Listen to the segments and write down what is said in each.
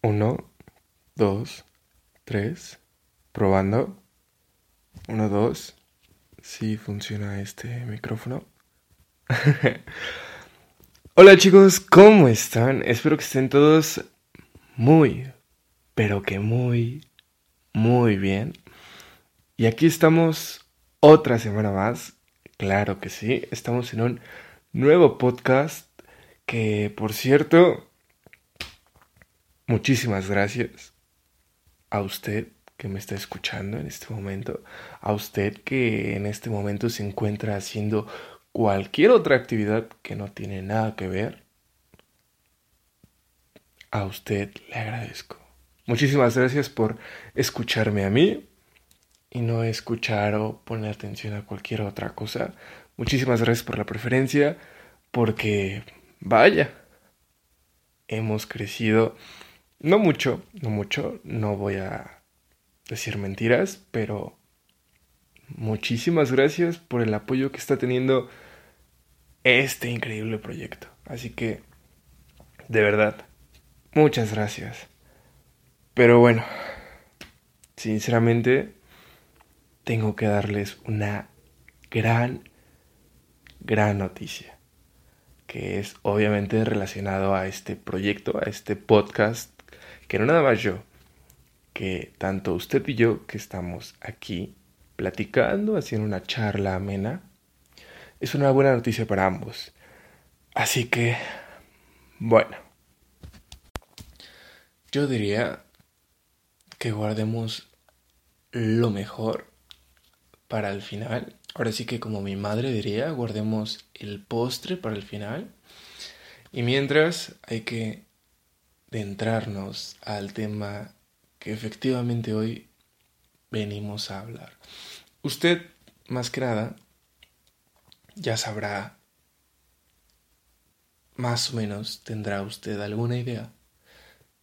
Uno, dos, tres. Probando. Uno, dos. Sí funciona este micrófono. Hola chicos, ¿cómo están? Espero que estén todos muy, pero que muy, muy bien. Y aquí estamos otra semana más. Claro que sí, estamos en un nuevo podcast que, por cierto, Muchísimas gracias a usted que me está escuchando en este momento, a usted que en este momento se encuentra haciendo cualquier otra actividad que no tiene nada que ver. A usted le agradezco. Muchísimas gracias por escucharme a mí y no escuchar o poner atención a cualquier otra cosa. Muchísimas gracias por la preferencia porque, vaya, hemos crecido no mucho, no mucho, no voy a decir mentiras, pero muchísimas gracias por el apoyo que está teniendo este increíble proyecto. Así que, de verdad, muchas gracias. Pero bueno, sinceramente, tengo que darles una gran, gran noticia, que es obviamente relacionado a este proyecto, a este podcast que no nada más yo, que tanto usted y yo que estamos aquí platicando, haciendo una charla amena, es una buena noticia para ambos. Así que, bueno, yo diría que guardemos lo mejor para el final. Ahora sí que como mi madre diría, guardemos el postre para el final. Y mientras hay que de entrarnos al tema que efectivamente hoy venimos a hablar. Usted, más que nada, ya sabrá, más o menos tendrá usted alguna idea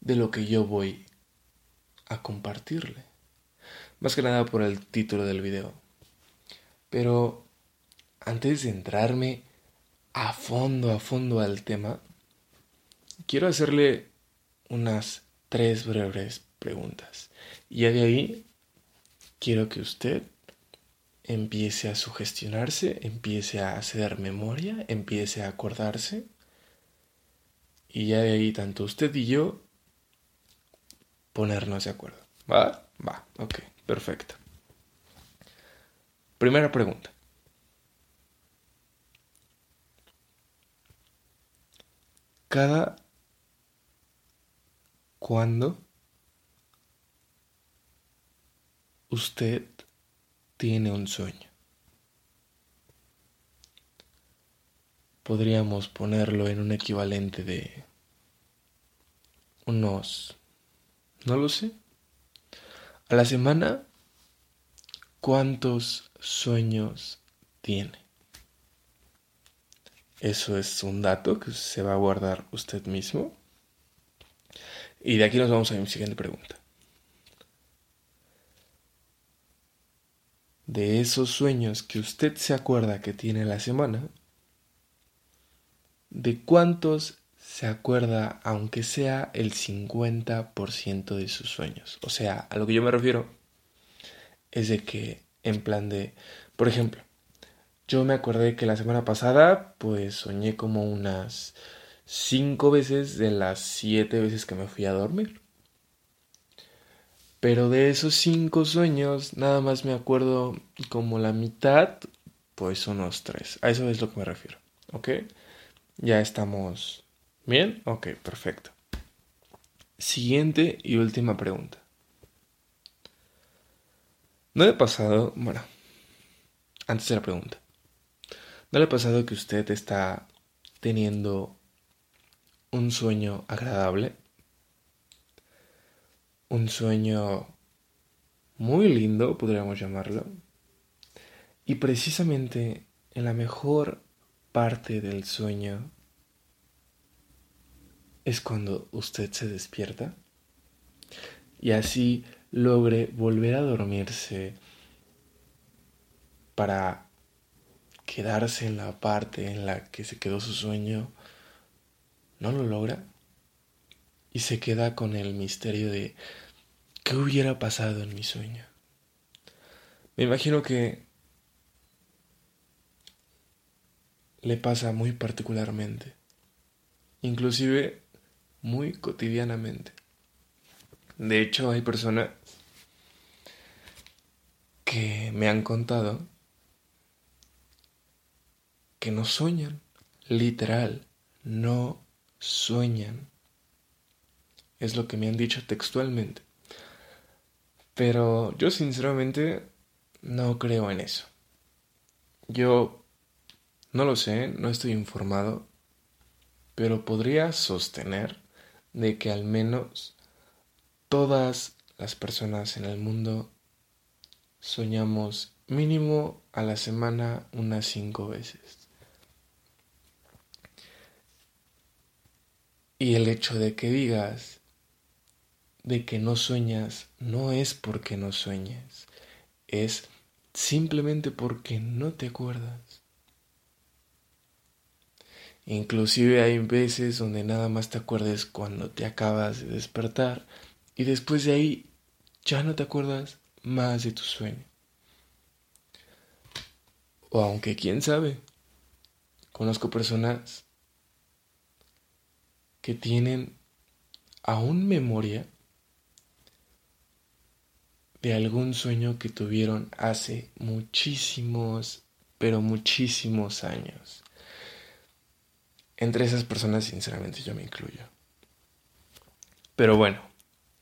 de lo que yo voy a compartirle. Más que nada por el título del video. Pero antes de entrarme a fondo, a fondo al tema, quiero hacerle unas tres breves preguntas. Y ya de ahí quiero que usted empiece a sugestionarse, empiece a hacer memoria, empiece a acordarse. Y ya de ahí tanto usted y yo ponernos de acuerdo. ¿Va? Va, ok, perfecto. Primera pregunta. Cada cuando usted tiene un sueño. Podríamos ponerlo en un equivalente de unos, no lo sé, a la semana, ¿cuántos sueños tiene? Eso es un dato que se va a guardar usted mismo. Y de aquí nos vamos a mi siguiente pregunta. De esos sueños que usted se acuerda que tiene la semana, ¿de cuántos se acuerda aunque sea el 50% de sus sueños? O sea, a lo que yo me refiero es de que en plan de, por ejemplo, yo me acordé que la semana pasada pues soñé como unas cinco veces de las siete veces que me fui a dormir. Pero de esos cinco sueños, nada más me acuerdo como la mitad, pues unos tres. A eso es lo que me refiero. ¿Ok? Ya estamos bien. Ok, perfecto. Siguiente y última pregunta. ¿No le ha pasado, bueno, antes de la pregunta, ¿no le ha pasado que usted está teniendo un sueño agradable, un sueño muy lindo, podríamos llamarlo, y precisamente en la mejor parte del sueño es cuando usted se despierta y así logre volver a dormirse para quedarse en la parte en la que se quedó su sueño no lo logra y se queda con el misterio de qué hubiera pasado en mi sueño. Me imagino que le pasa muy particularmente, inclusive muy cotidianamente. De hecho, hay personas que me han contado que no sueñan, literal, no sueñan. Es lo que me han dicho textualmente. Pero yo sinceramente no creo en eso. Yo no lo sé, no estoy informado, pero podría sostener de que al menos todas las personas en el mundo soñamos mínimo a la semana unas cinco veces. Y el hecho de que digas de que no sueñas no es porque no sueñes, es simplemente porque no te acuerdas. Inclusive hay veces donde nada más te acuerdes cuando te acabas de despertar y después de ahí ya no te acuerdas más de tu sueño. O aunque quién sabe, conozco personas que tienen aún memoria de algún sueño que tuvieron hace muchísimos, pero muchísimos años. Entre esas personas, sinceramente, yo me incluyo. Pero bueno,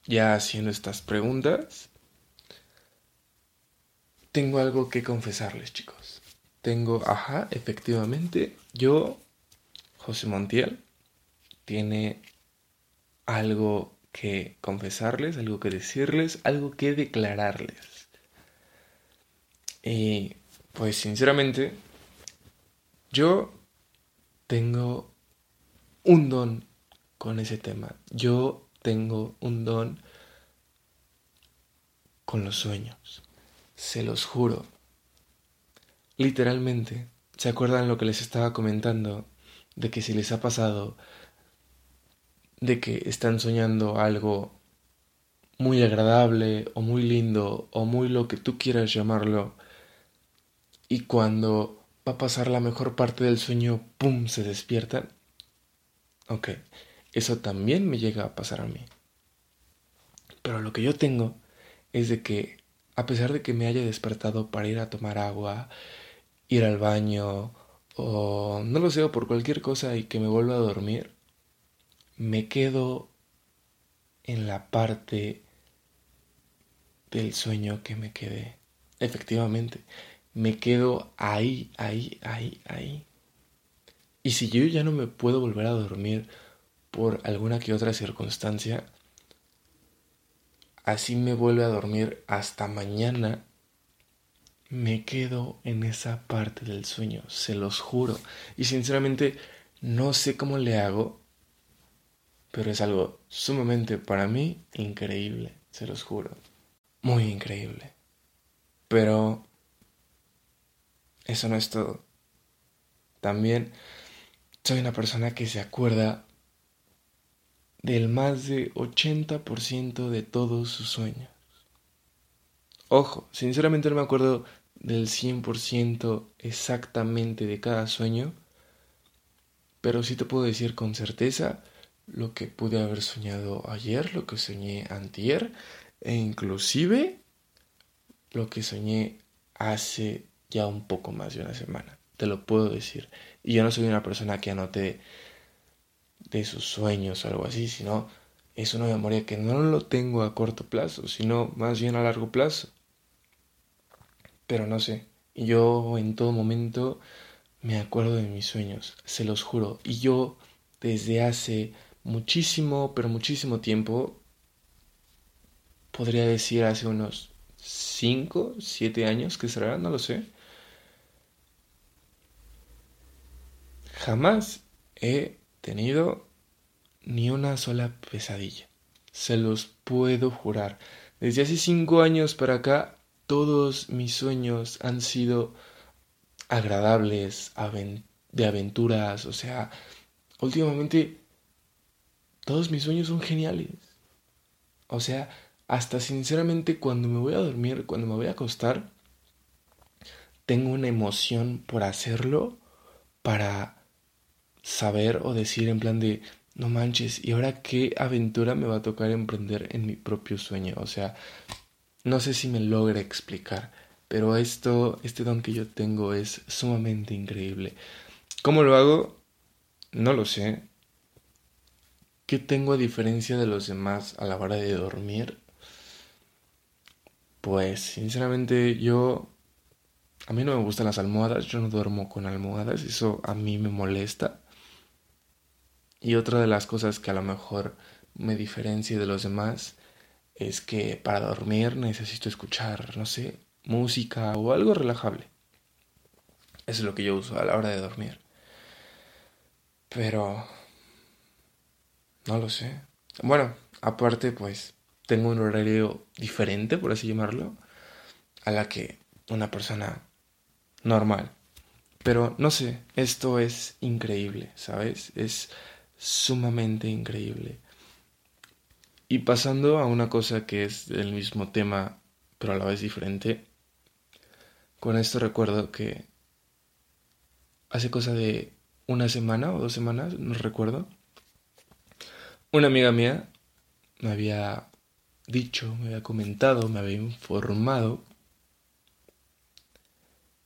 ya haciendo estas preguntas, tengo algo que confesarles, chicos. Tengo, ajá, efectivamente, yo, José Montiel, tiene algo que confesarles, algo que decirles, algo que declararles. Y pues sinceramente, yo tengo un don con ese tema. Yo tengo un don con los sueños. Se los juro. Literalmente, ¿se acuerdan lo que les estaba comentando? De que si les ha pasado de que están soñando algo muy agradable o muy lindo o muy lo que tú quieras llamarlo y cuando va a pasar la mejor parte del sueño, ¡pum!, se despiertan. Ok, eso también me llega a pasar a mí. Pero lo que yo tengo es de que, a pesar de que me haya despertado para ir a tomar agua, ir al baño, o no lo sé, o por cualquier cosa y que me vuelva a dormir, me quedo en la parte del sueño que me quedé. Efectivamente, me quedo ahí, ahí, ahí, ahí. Y si yo ya no me puedo volver a dormir por alguna que otra circunstancia, así me vuelve a dormir hasta mañana, me quedo en esa parte del sueño, se los juro. Y sinceramente no sé cómo le hago pero es algo sumamente para mí increíble, se los juro. Muy increíble. Pero eso no es todo. También soy una persona que se acuerda del más de 80% de todos sus sueños. Ojo, sinceramente no me acuerdo del 100% exactamente de cada sueño, pero sí te puedo decir con certeza lo que pude haber soñado ayer, lo que soñé antier e inclusive lo que soñé hace ya un poco más de una semana. Te lo puedo decir. Y yo no soy una persona que anote de sus sueños o algo así, sino es una memoria que no lo tengo a corto plazo, sino más bien a largo plazo. Pero no sé, yo en todo momento me acuerdo de mis sueños, se los juro. Y yo desde hace muchísimo, pero muchísimo tiempo, podría decir hace unos 5, 7 años que será, no lo sé. Jamás he tenido ni una sola pesadilla. Se los puedo jurar. Desde hace 5 años para acá, todos mis sueños han sido agradables, de aventuras. O sea, últimamente todos mis sueños son geniales. O sea, hasta sinceramente cuando me voy a dormir, cuando me voy a acostar, tengo una emoción por hacerlo para saber o decir en plan de, no manches, ¿y ahora qué aventura me va a tocar emprender en mi propio sueño? O sea, no sé si me logra explicar, pero esto, este don que yo tengo es sumamente increíble. ¿Cómo lo hago? No lo sé. ¿Qué tengo a diferencia de los demás a la hora de dormir? Pues sinceramente yo... A mí no me gustan las almohadas, yo no duermo con almohadas, eso a mí me molesta. Y otra de las cosas que a lo mejor me diferencia de los demás es que para dormir necesito escuchar, no sé, música o algo relajable. Eso es lo que yo uso a la hora de dormir. Pero... No lo sé. Bueno, aparte pues tengo un horario diferente, por así llamarlo, a la que una persona normal. Pero no sé, esto es increíble, ¿sabes? Es sumamente increíble. Y pasando a una cosa que es del mismo tema, pero a la vez diferente, con esto recuerdo que hace cosa de una semana o dos semanas, no recuerdo, una amiga mía me había dicho, me había comentado, me había informado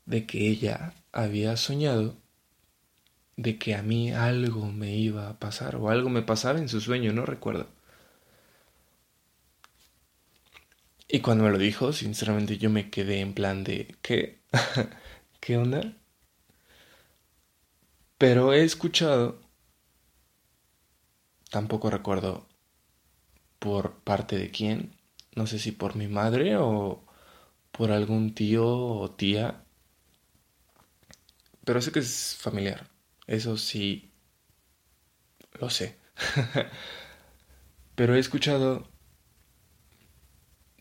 de que ella había soñado de que a mí algo me iba a pasar o algo me pasaba en su sueño, no recuerdo. Y cuando me lo dijo, sinceramente yo me quedé en plan de ¿qué? ¿Qué onda? Pero he escuchado, tampoco recuerdo por parte de quién, no sé si por mi madre o por algún tío o tía, pero sé que es familiar, eso sí lo sé. pero he escuchado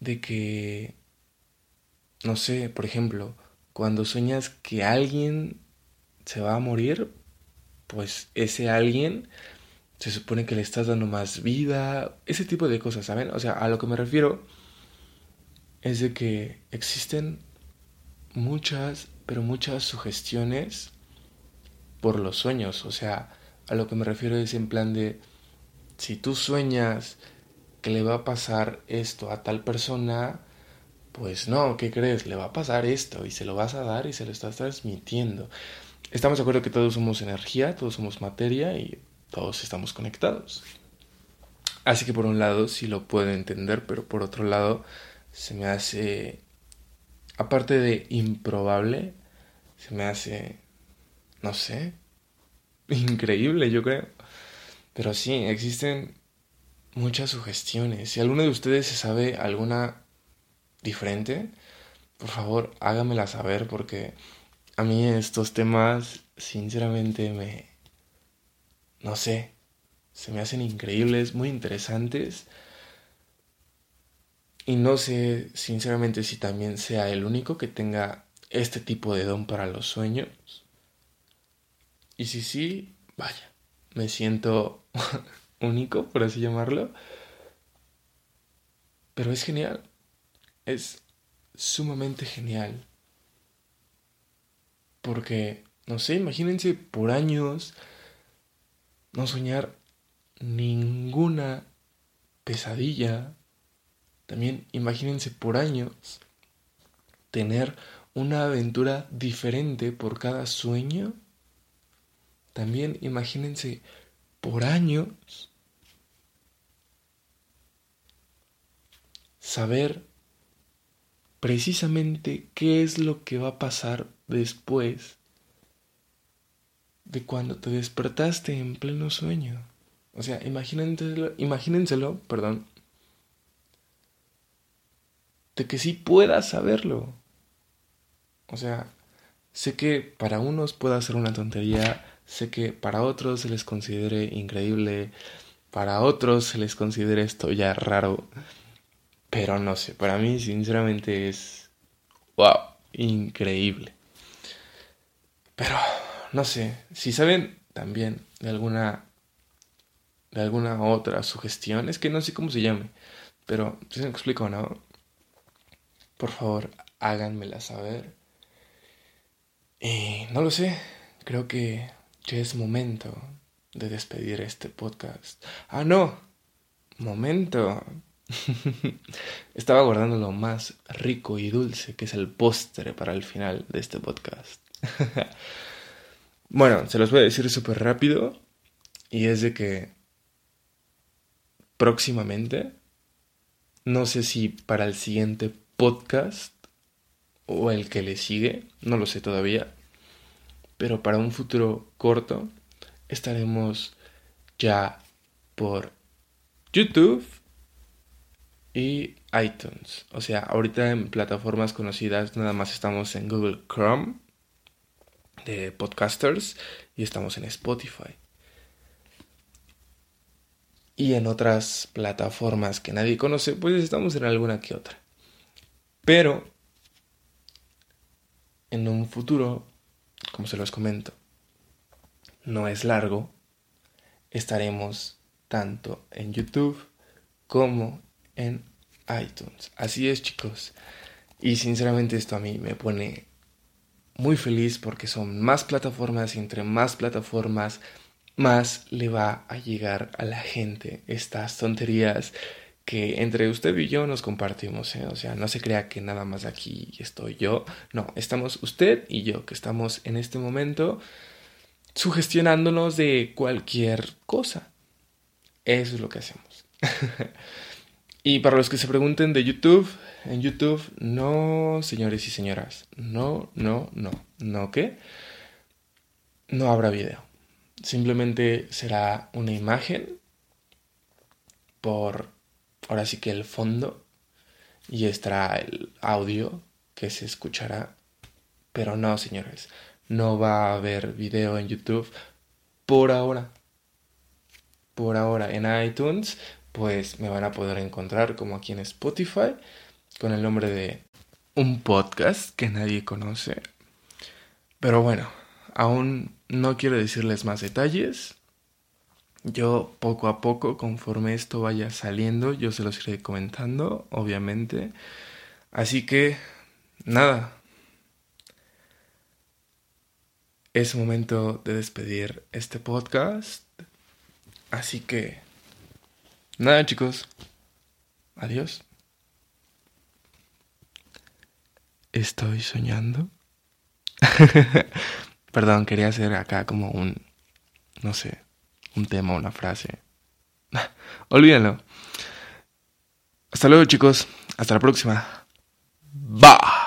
de que, no sé, por ejemplo, cuando sueñas que alguien se va a morir, pues ese alguien se supone que le estás dando más vida, ese tipo de cosas, ¿saben? O sea, a lo que me refiero es de que existen muchas, pero muchas sugestiones por los sueños, o sea, a lo que me refiero es en plan de, si tú sueñas que le va a pasar esto a tal persona, pues no, ¿qué crees? Le va a pasar esto y se lo vas a dar y se lo estás transmitiendo. Estamos de acuerdo que todos somos energía, todos somos materia y todos estamos conectados. Así que por un lado sí lo puedo entender, pero por otro lado se me hace, aparte de improbable, se me hace, no sé, increíble yo creo. Pero sí, existen muchas sugestiones. Si alguno de ustedes se sabe alguna diferente, por favor hágamela saber porque a mí estos temas sinceramente me, no sé, se me hacen increíbles, muy interesantes. Y no sé, sinceramente, si también sea el único que tenga este tipo de don para los sueños. Y si sí, vaya, me siento único, por así llamarlo. Pero es genial. Es sumamente genial. Porque, no sé, imagínense por años no soñar ninguna pesadilla. También imagínense por años tener una aventura diferente por cada sueño. También imagínense por años saber precisamente qué es lo que va a pasar después de cuando te despertaste en pleno sueño. O sea, imagínenselo, imagínenselo, perdón, de que sí puedas saberlo. O sea, sé que para unos pueda ser una tontería, sé que para otros se les considere increíble, para otros se les considere esto ya raro, pero no sé, para mí sinceramente es, wow, increíble. Pero no sé, si saben también de alguna de alguna otra sugestión, es que no sé cómo se llame, pero si me explico, ¿no? Por favor, háganmela saber. Y no lo sé, creo que ya es momento de despedir este podcast. Ah, no, momento. Estaba guardando lo más rico y dulce, que es el postre para el final de este podcast. bueno, se los voy a decir súper rápido. Y es de que próximamente, no sé si para el siguiente podcast o el que le sigue, no lo sé todavía, pero para un futuro corto estaremos ya por YouTube y iTunes. O sea, ahorita en plataformas conocidas nada más estamos en Google Chrome de podcasters y estamos en Spotify. Y en otras plataformas que nadie conoce, pues estamos en alguna que otra. Pero en un futuro, como se los comento, no es largo, estaremos tanto en YouTube como en iTunes. Así es, chicos. Y sinceramente esto a mí me pone muy feliz porque son más plataformas y entre más plataformas más le va a llegar a la gente estas tonterías que entre usted y yo nos compartimos, ¿eh? o sea, no se crea que nada más aquí estoy yo, no, estamos usted y yo, que estamos en este momento sugestionándonos de cualquier cosa. Eso es lo que hacemos. y para los que se pregunten de YouTube, en YouTube, no, señores y señoras, no, no, no, no, ¿qué? No habrá video. Simplemente será una imagen por, ahora sí que el fondo, y estará el audio que se escuchará. Pero no, señores, no va a haber video en YouTube por ahora. Por ahora en iTunes, pues me van a poder encontrar como aquí en Spotify con el nombre de un podcast que nadie conoce. Pero bueno, aún no quiero decirles más detalles. Yo poco a poco, conforme esto vaya saliendo, yo se los iré comentando, obviamente. Así que, nada. Es momento de despedir este podcast. Así que, nada chicos. Adiós. Estoy soñando. Perdón, quería hacer acá como un, no sé, un tema, una frase. Olvídenlo. Hasta luego chicos. Hasta la próxima. Bye.